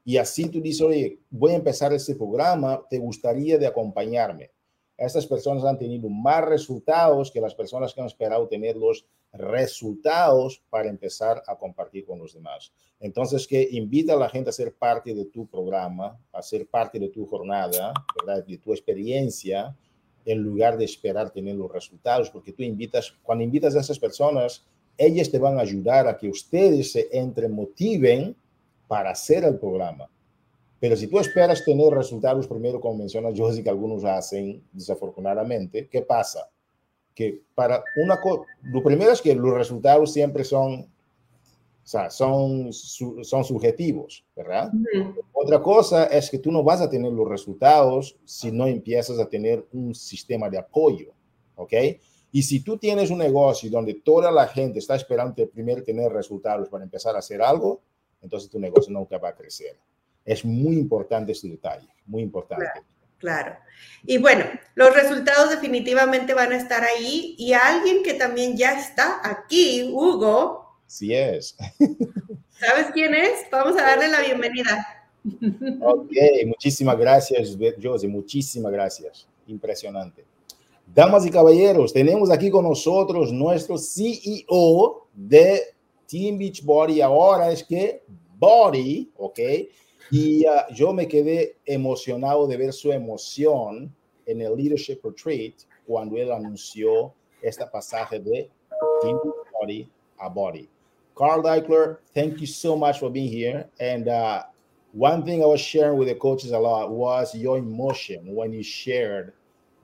Y así tú dices, oye, voy a empezar este programa, ¿te gustaría de acompañarme? Estas personas han tenido más resultados que las personas que han esperado tenerlos resultados para empezar a compartir con los demás. Entonces, que invita a la gente a ser parte de tu programa, a ser parte de tu jornada, de tu experiencia, en lugar de esperar tener los resultados, porque tú invitas, cuando invitas a esas personas, ellas te van a ayudar a que ustedes se entremotiven para hacer el programa. Pero si tú esperas tener resultados primero, como menciona Josie, que algunos hacen desafortunadamente, ¿qué pasa? que para una cosa, lo primero es que los resultados siempre son, o sea, son, son subjetivos, ¿verdad? Otra cosa es que tú no vas a tener los resultados si no empiezas a tener un sistema de apoyo, ¿ok? Y si tú tienes un negocio donde toda la gente está esperando primero tener resultados para empezar a hacer algo, entonces tu negocio nunca va a crecer. Es muy importante este detalle, muy importante. Claro. Y bueno, los resultados definitivamente van a estar ahí y alguien que también ya está aquí, Hugo. Sí es. ¿Sabes quién es? Vamos a darle la bienvenida. Ok, muchísimas gracias, Josie, muchísimas gracias. Impresionante. Damas y caballeros, tenemos aquí con nosotros nuestro CEO de Team Beach Body. Ahora es que Body, ok, y uh, yo me quedé emocionado de ver su emoción en el Leadership Retreat cuando él anunció esta pasaje de Body a Body. Carl Deichler, thank you so much for being here. And uh, one thing I was sharing with the coaches a lot was your emotion when you shared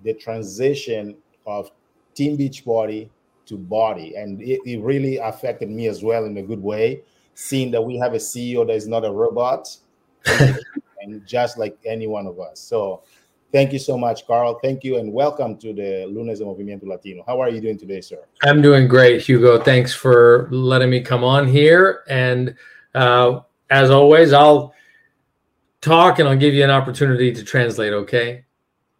the transition of Team Beach Body to Body. And it, it really affected me as well in a good way, seeing that we have a CEO that is not a robot, and just like any one of us. So thank you so much, Carl. Thank you and welcome to the Lunes de Movimiento Latino. How are you doing today, sir? I'm doing great, Hugo. Thanks for letting me come on here. And uh, as always, I'll talk and I'll give you an opportunity to translate, okay?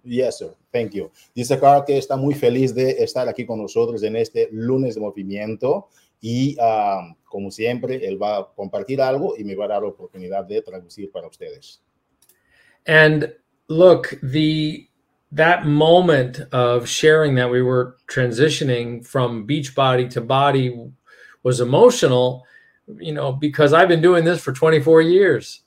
Yes, sir. Thank you. Dice Carl que está muy feliz de estar aquí con nosotros en este lunes de movimiento y um, como siempre, él va a compartir algo y me va a dar la oportunidad de traducir para ustedes. And look, the that moment of sharing that we were transitioning from beach body to body was emotional, you know, because I've been doing this for 24 years.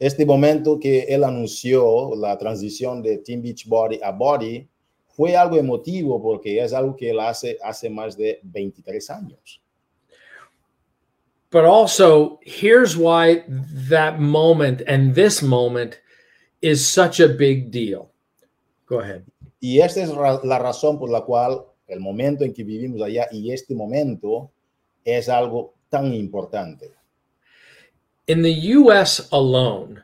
Este momento que él anunció la transición de Team Beach Body a Body fue algo emotivo porque es algo que él hace hace más de 23 años. But also, here's why that moment and this moment is such a big deal. Go ahead. Y esta es la razón por la cual el momento en que vivimos allá y este momento es algo tan importante. In the US alone,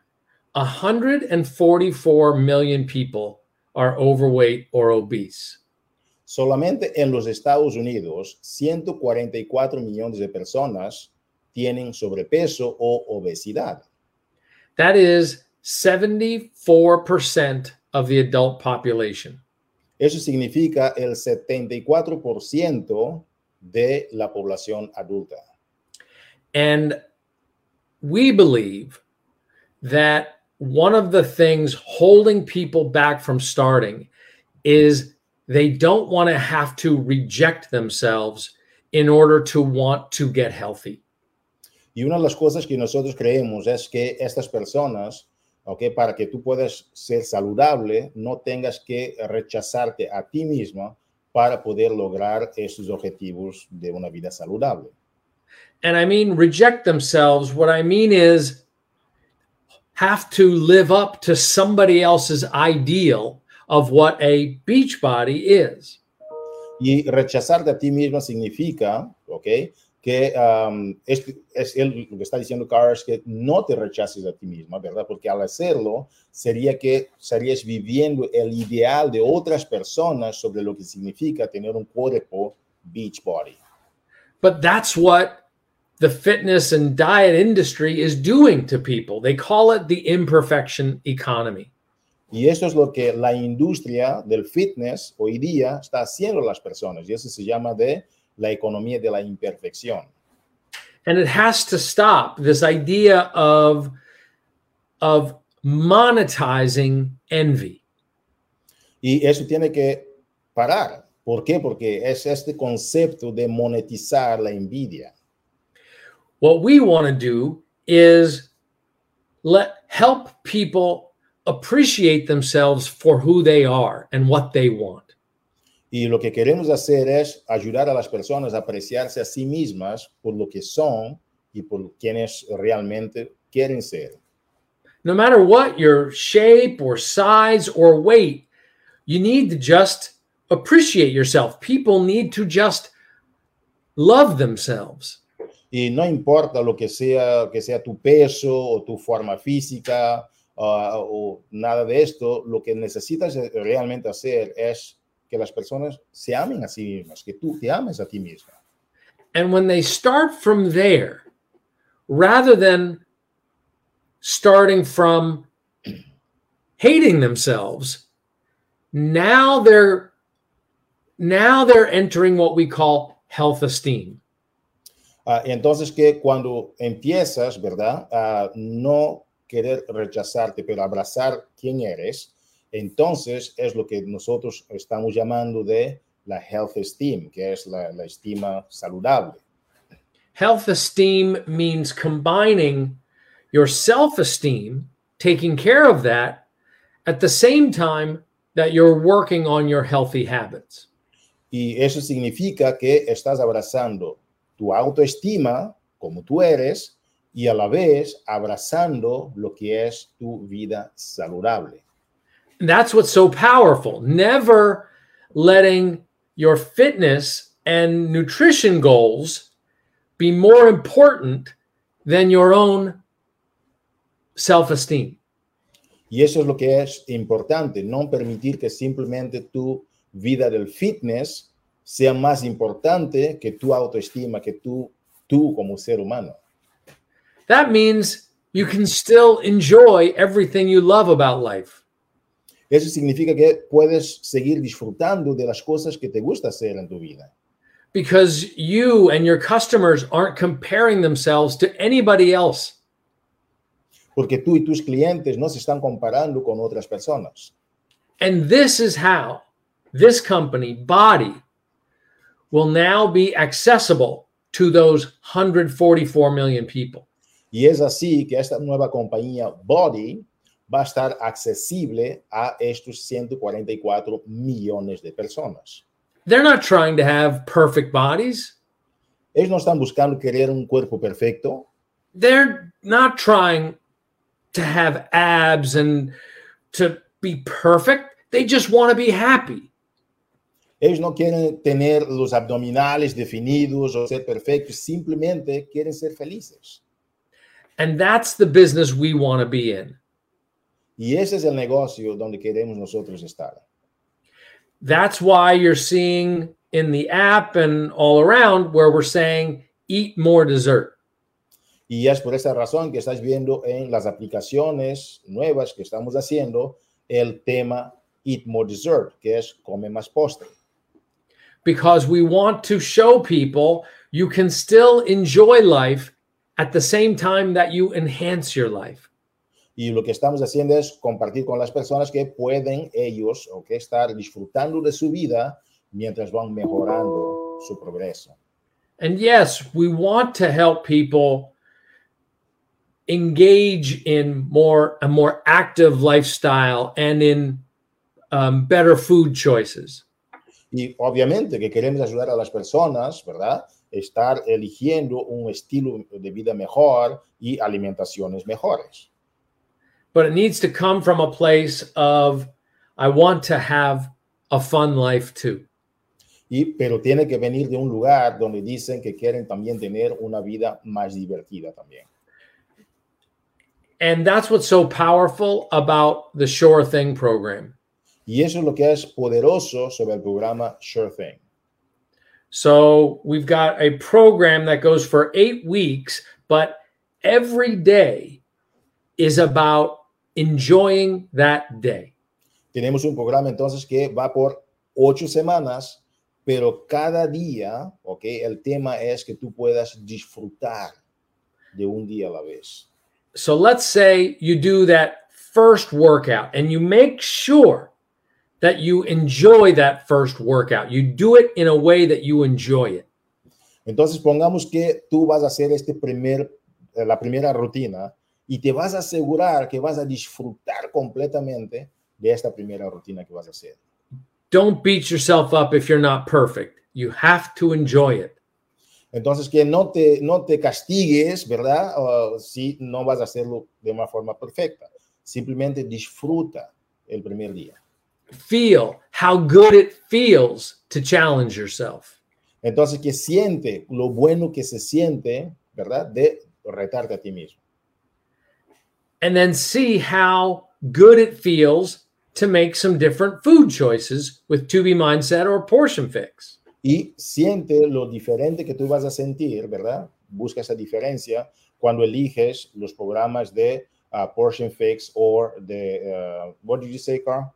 144 million people are overweight or obese. Solamente en los Estados Unidos, 144 millones de personas tienen sobrepeso o obesidad. That is 74% of the adult population. Eso significa el 74% de la población adulta. And we believe that one of the things holding people back from starting is they don't want to have to reject themselves in order to want to get healthy. Y una de las cosas que nosotros creemos es que estas personas, okay, para que tú puedas ser saludable, no tengas que rechazarte a ti misma para poder lograr esos objetivos de una vida saludable. And I mean reject themselves. What I mean is have to live up to somebody else's ideal of what a beach body is. Y rechazarte a ti misma significa, ¿ok? Que um, es, es él, lo que está diciendo Carl es que no te rechaces a ti misma, ¿verdad? Porque al hacerlo sería que estarías viviendo el ideal de otras personas sobre lo que significa tener un cuerpo beach body. But that's what the fitness and diet industry is doing to people. They call it the imperfection economy. Y eso es lo que la industria del fitness hoy día está haciendo a las personas. Y eso se llama de la economía de la imperfección. And it has to stop this idea of, of monetizing envy. Y eso tiene que parar. ¿Por qué? Porque es este concepto de monetizar la envidia. What we want to do is let help people appreciate themselves for who they are and what they want. Y lo que queremos hacer es ayudar a las personas a apreciarse a sí mismas por lo que son y por quienes realmente quieren ser. No matter what your shape or size or weight, you need to just appreciate yourself. People need to just love themselves. Y no importa lo que sea, que sea tu peso o tu forma física uh, o nada de esto, lo que necesitas realmente hacer es que las personas se amen a sí mismas, que tú te ames a ti misma. And when they start from there, rather than starting from hating themselves, now they're now they're entering what we call health esteem. Uh, entonces que cuando empiezas, ¿verdad? A no querer rechazarte, pero abrazar quién eres, entonces es lo que nosotros estamos llamando de la health esteem, que es la, la estima saludable. Health esteem means combining your self esteem, taking care of that, at the same time that you're working on your healthy habits. Y eso significa que estás abrazando tu autoestima como tú eres y a la vez abrazando lo que es tu vida saludable. That's what's so powerful. Never letting your fitness and nutrition goals be more important than your own self esteem. Y eso es lo que es importante, no permitir que simplemente tu vida del fitness sea más importante que tu autoestima, que tú, tú como ser humano. That means you can still enjoy everything you love about life. Eso significa que puedes seguir disfrutando de las cosas que te gusta hacer en tu vida. Because you and your customers aren't comparing themselves to anybody else. Porque tú y tus clientes no se están comparando con otras personas. And this is how this company, Body, will now be accessible to those 144 million people. Y es así que esta nueva compañía Body va a estar accesible a estos 144 millones de personas. They're not trying to have perfect bodies. Ellos no están buscando querer un cuerpo perfecto. They're not trying to have abs and to be perfect. They just want to be happy. Ellos no quieren tener los abdominales definidos o ser perfectos, simplemente quieren ser felices. And that's the business we want to be in. Y ese es el negocio donde queremos nosotros estar. That's why you're seeing in the app and all around where we're saying eat more dessert. Y es por esa razón que estás viendo en las aplicaciones nuevas que estamos haciendo el tema Eat More Dessert, que es come más postre. Because we want to show people you can still enjoy life at the same time that you enhance your life. Y lo que estamos haciendo es compartir con las personas que pueden ellos o que estar disfrutando de su vida mientras van mejorando su progreso. And yes, we want to help people engage in more a more active lifestyle and in um, better food choices. Y obviamente que queremos ayudar a las personas, ¿verdad? Estar eligiendo un estilo de vida mejor y alimentaciones mejores. But it needs to come from a place of I want to have a fun life too. Y, pero tiene que venir de un lugar donde dicen que quieren también tener una vida más divertida también. And that's what's so powerful about the Sure Thing program. Y eso es lo que es poderoso sobre el programa Sure Thing. So we've got a program that goes for eight weeks, but every day is about enjoying that day. Tenemos un programa entonces que va por ocho semanas, pero cada día, ¿ok? El tema es que tú puedas disfrutar de un día a la vez. So let's say you do that first workout and you make sure that you enjoy that first workout. You do it in a way that you enjoy it. Entonces pongamos que tú vas a hacer este primer, eh, la primera rutina y te vas a asegurar que vas a disfrutar completamente de esta primera rutina que vas a hacer. Don't beat yourself up if you're not perfect. You have to enjoy it. Entonces, que no te, no te castigues, ¿verdad? Uh, si no vas a hacerlo de una forma perfecta. Simplemente disfruta el primer día. Feel how good it feels to challenge yourself. Entonces, que siente lo bueno que se siente, ¿verdad? De retarte a ti mismo. And then see how good it feels to make some different food choices with To Be Mindset or Portion Fix. y siente lo diferente que tú vas a sentir, ¿verdad? Busca esa diferencia cuando eliges los programas de uh, Portion Fix or de, uh, what did you say, Carl?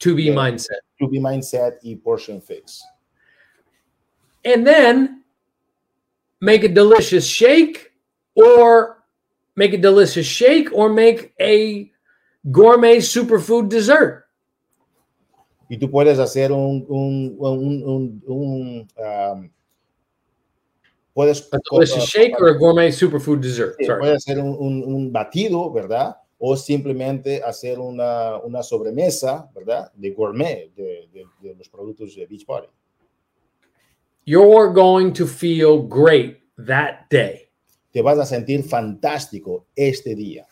To Be Yeah. Mindset. To Be Mindset y Portion Fix. And then make a delicious shake or make a delicious shake or make a gourmet superfood dessert. Y tú puedes hacer un, un, un, un, un, um, puedes, A delicious shake or a gourmet superfood dessert. Sí, Sorry. puede hacer un, batido, ¿verdad? O simplemente hacer una, una sobremesa, ¿verdad? De gourmet de, de- de los productos de Beachbody. You're going to feel great that day. Te vas a sentir fantástico este día.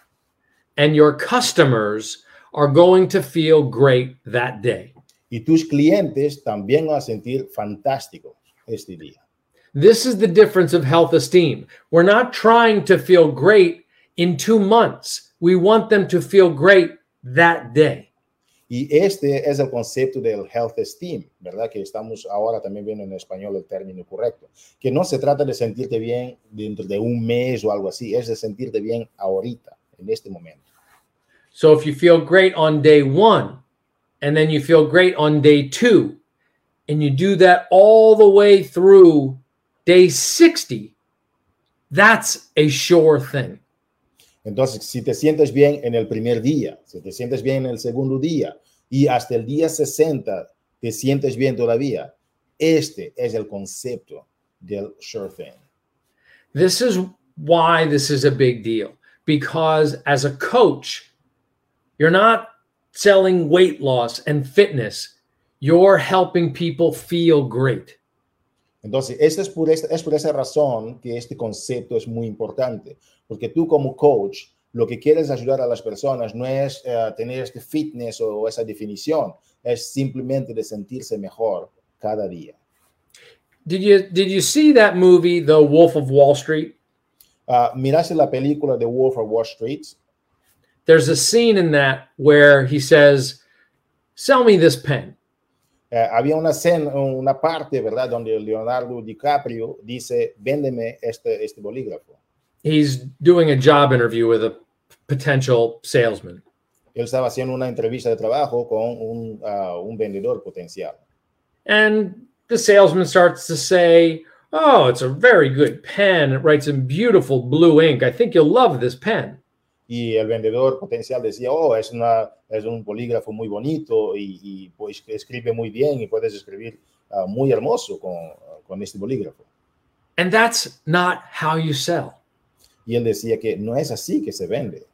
And your customers are going to feel great that day. Y tus clientes también van a sentir fantástico este día. This is the difference of health esteem. We're not trying to feel great in two months. We want them to feel great that day. Y este es el concepto del health esteem, ¿verdad? Que estamos ahora también viendo en español el término correcto. Que no se trata de sentirte bien dentro de un mes o algo así, es de sentirte bien ahorita, en este momento. So if you feel great on day one, and then you feel great on day two, and you do that all the way through day 60, that's a sure thing. Entonces, si te sientes bien en el primer día, si te sientes bien en el segundo día y hasta el día 60 te sientes bien todavía, este es el concepto del sure thing. This is why this is a big deal because as a coach, you're not selling weight loss and fitness, you're helping people feel great. Entonces, esta es, por esta, es por esa razón que este concepto es muy importante, porque tú como coach, lo que quieres ayudar a las personas no es eh, tener este fitness o esa definición, es simplemente de sentirse mejor cada día. Did you did you see that movie The Wolf of Wall Street? Ah, miraste la película de Wolf of Wall Street, There's a scene in that where he says, "Sell me this pen." Eh, había una escena, una parte, ¿verdad?, donde Leonardo DiCaprio dice, véndeme este, este bolígrafo. He's doing a job interview with a potential salesman. Él estaba haciendo una entrevista de trabajo con un, ah, un vendedor potencial. And the salesman starts to say, Oh, it's a very good pen. It writes in beautiful blue ink. I think you'll love this pen. Y el vendedor potencial decía, oh, es, una, es un bolígrafo muy bonito y, y pues escribe muy bien y puedes escribir uh, muy hermoso con, con este bolígrafo. And that's not how you sell. Y él decía que no es así que se vende.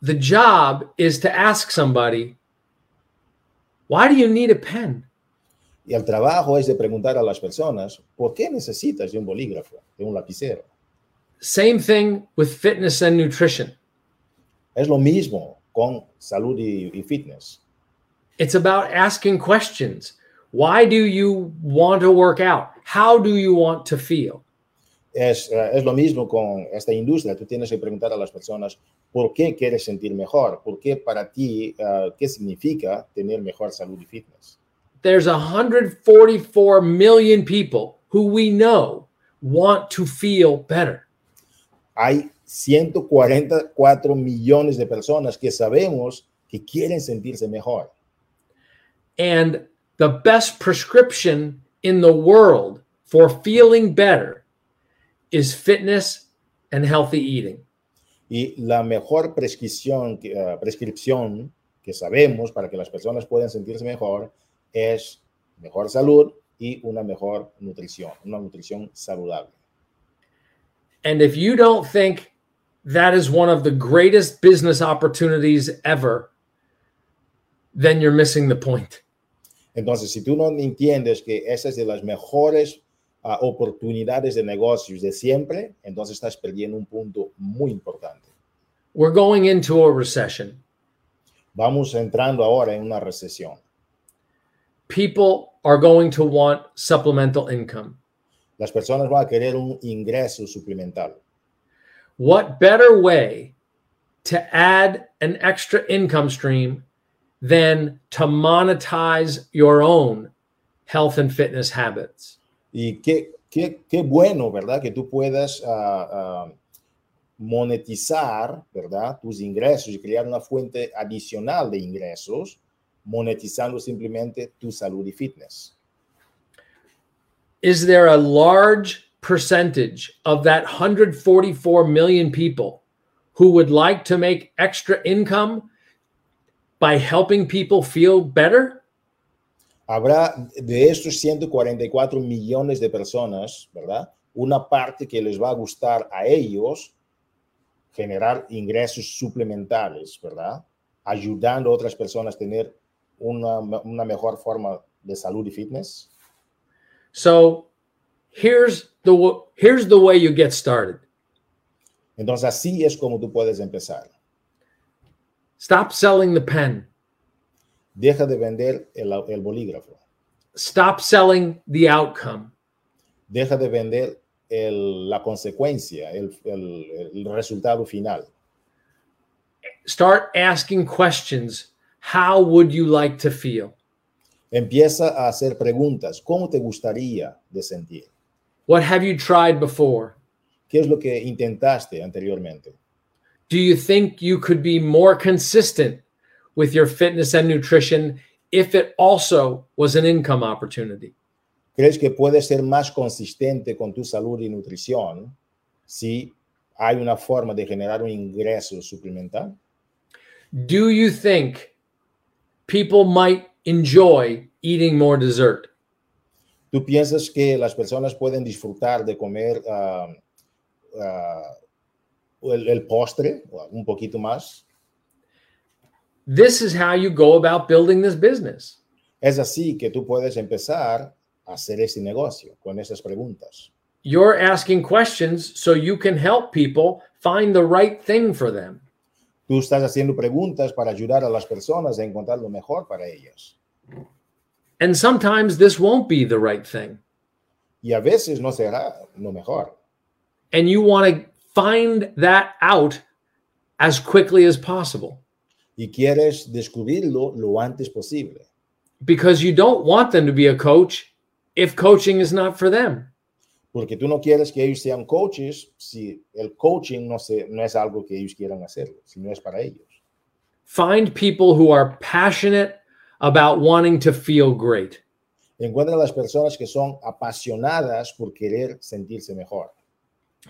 The job is to ask somebody, why do you need a pen? Y el trabajo es de preguntar a las personas, ¿por qué necesitas de un bolígrafo, de un lapicero? Same thing with fitness and nutrition. Es lo mismo con salud y, y fitness. It's about asking questions. Why do you want to work out? How do you want to feel? Es, eh, es lo mismo con esta industria. Tú tienes que preguntar a las personas por qué quieres sentir mejor, por qué para ti, eh, qué significa tener mejor salud y fitness. There's 144 million people who we know want to feel better. Hay 144 millones de personas que sabemos que quieren sentirse mejor. And the best prescription in the world for feeling better is fitness and healthy eating. Y la mejor prescripción, eh, prescripción que sabemos para que las personas puedan sentirse mejor es mejor salud y una mejor nutrición, una nutrición saludable. And if you don't think that is one of the greatest business opportunities ever, then you're missing the point. Entonces, si tú no entiendes que esa es de las mejores ah, oportunidades de negocios de siempre, entonces estás perdiendo un punto muy importante. We're going into a recession. Vamos entrando ahora en una recesión. People are going to want supplemental income. Las personas van a querer un ingreso suplemental. What better way to add an extra income stream than to monetize your own health and fitness habits? Y qué, qué, qué bueno, ¿verdad? Que tú puedas ah, ah, monetizar, ¿verdad? Tus ingresos y crear una fuente adicional de ingresos, monetizando simplemente tu salud y fitness. Is there a large percentage of that 144 million people who would like to make extra income by helping people feel better? Habrá de estos 144 millones de personas, ¿verdad? Una parte que les va a gustar a ellos generar ingresos suplementales, ¿verdad? Ayudando a otras personas a tener una, una mejor forma de salud y fitness. So here's the here's the way you get started. Entonces así es como tú puedes empezar. Stop selling the pen. Deja de vender el, el bolígrafo. Stop selling the outcome. Deja de vender el- la consecuencia, el, el- el resultado final. Start asking questions. How would you like to feel? Empieza a hacer preguntas. ¿Cómo te gustaría de sentir? What have you tried before? ¿Qué es lo que intentaste anteriormente? Do you think you could be more consistent with your fitness and nutrition if it also was an income opportunity? ¿Crees que puedes ser más consistente con tu salud y nutrición si hay una forma de generar un ingreso suplemental? Do you think people might enjoy eating more dessert? ¿Tú piensas que las personas pueden disfrutar de comer ah, ah, el, el postre un poquito más? This is how you go about building this business. Es así que tú puedes empezar a hacer este negocio con esas preguntas. You're asking questions so you can help people find the right thing for them. Tú estás haciendo preguntas para ayudar a las personas a encontrar lo mejor para ellas. And sometimes this won't be the right thing. Y a veces no será lo mejor. And you want to find that out as quickly as possible Y quieres descubrirlo lo antes posible. because you don't want them to be a coach if coaching is not for them. Porque tú no quieres que ellos sean coaches si el coaching no, se, no es algo que ellos quieran hacerlo, si no es para ellos. Find people who are passionate about wanting to feel great. Encuentra las personas que son apasionadas por querer sentirse mejor.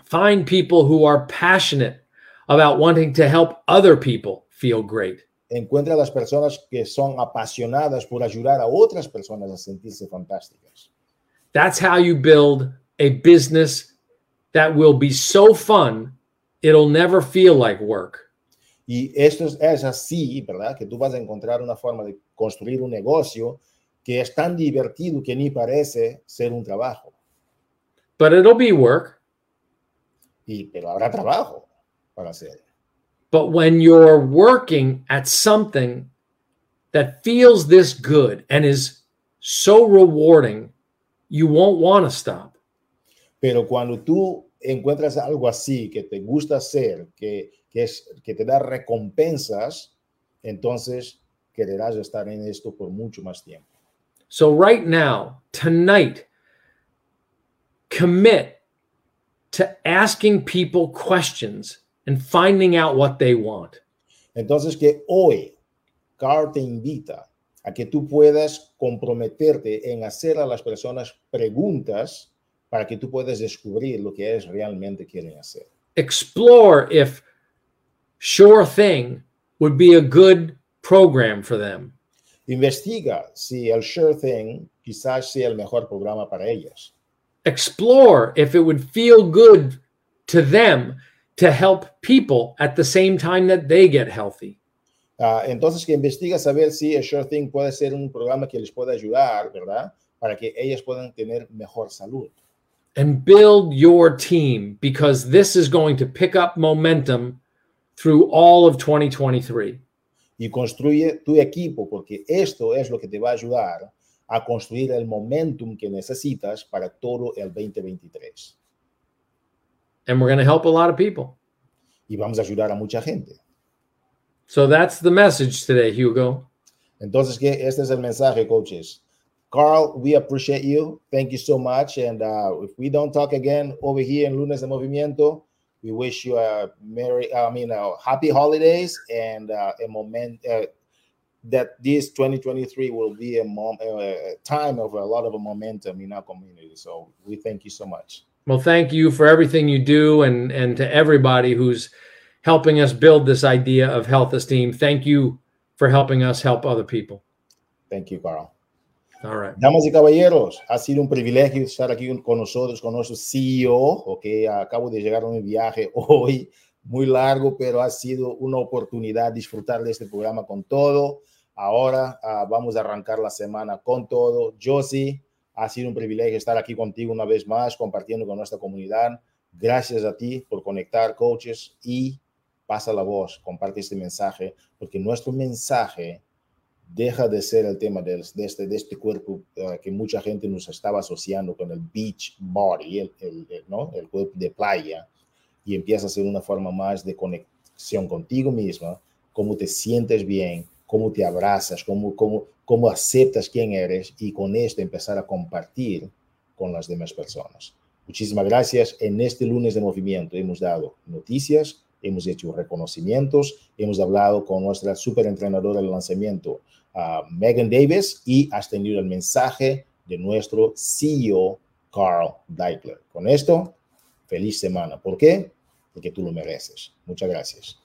Find people who are passionate about wanting to help other people feel great. Encuentra las personas que son apasionadas por ayudar a otras personas a sentirse fantásticas. That's how you build a business that will be so fun, it'll never feel like work. Y esto es, es así, ¿verdad? Que tú vas a encontrar una forma de construir un negocio que es tan divertido que ni parece ser un trabajo. But it'll be work. Y, pero habrá trabajo para hacer. But when you're working at something that feels this good and is so rewarding, you won't want to stop. Pero cuando tú encuentras algo así que te gusta hacer, que, que, es, que te da recompensas, entonces quererás estar en esto por mucho más tiempo. So, right now, tonight, commit to asking people questions and finding out what they want. Entonces que hoy Carl te invita a que tú puedas comprometerte en hacer a las personas preguntas para que tú puedas descubrir lo que es realmente quieren hacer. Explore if Sure Thing would be a good program for them. Investiga si el Sure Thing quizás sea el mejor programa para ellas. Explore if it would feel good to them to help people at the same time that they get healthy. Uh, entonces que investiga saber si el Sure Thing puede ser un programa que les pueda ayudar, ¿verdad? Para que ellas puedan tener mejor salud. And build your team because this is going to pick up momentum through all of 2023. Y construye tu equipo porque esto es lo que te va a ayudar a construir el momentum que necesitas para todo el 2023. And we're going to help a lot of people. Y vamos a ayudar a mucha gente. So that's the message today, Hugo. Entonces, que este es el mensaje, coaches. Carl, we appreciate you. Thank you so much. And uh, if we don't talk again over here in Lunes de Movimiento, we wish you a merry, I mean, a happy holidays and uh, a moment uh, that this 2023 will be a, mom, a time of a lot of momentum in our community. So we thank you so much. Well, thank you for everything you do and and to everybody who's helping us build this idea of health esteem. Thank you for helping us help other people. Thank you, Carl. All. Damas y caballeros, ha sido un privilegio estar aquí con nosotros, con nuestro CEO, ok, acabo de llegar a un viaje hoy muy largo, pero ha sido una oportunidad disfrutar de este programa con todo. Ahora uh, vamos a arrancar la semana con todo. Josie, ha sido un privilegio estar aquí contigo una vez más, compartiendo con nuestra comunidad. Gracias a ti por conectar, coaches, y pasa la voz, comparte este mensaje, porque nuestro mensaje deja de ser el tema de, este, de este, cuerpo uh, que mucha gente nos estaba asociando con el beach body, el, el, el, ¿no? el cuerpo de playa, y empieza a ser una forma más de conexión contigo misma, cómo te sientes bien, cómo te abrazas, cómo, cómo, cómo aceptas quién eres y con esto empezar a compartir con las demás personas. Muchísimas gracias. En este lunes de movimiento hemos dado noticias, hemos hecho reconocimientos, hemos hablado con nuestra super entrenadora del lanzamiento, uh, Megan Davis, y has tenido el mensaje de nuestro CEO, Carl Deichler. Con esto, feliz semana. ¿Por qué? Porque tú lo mereces. Muchas gracias.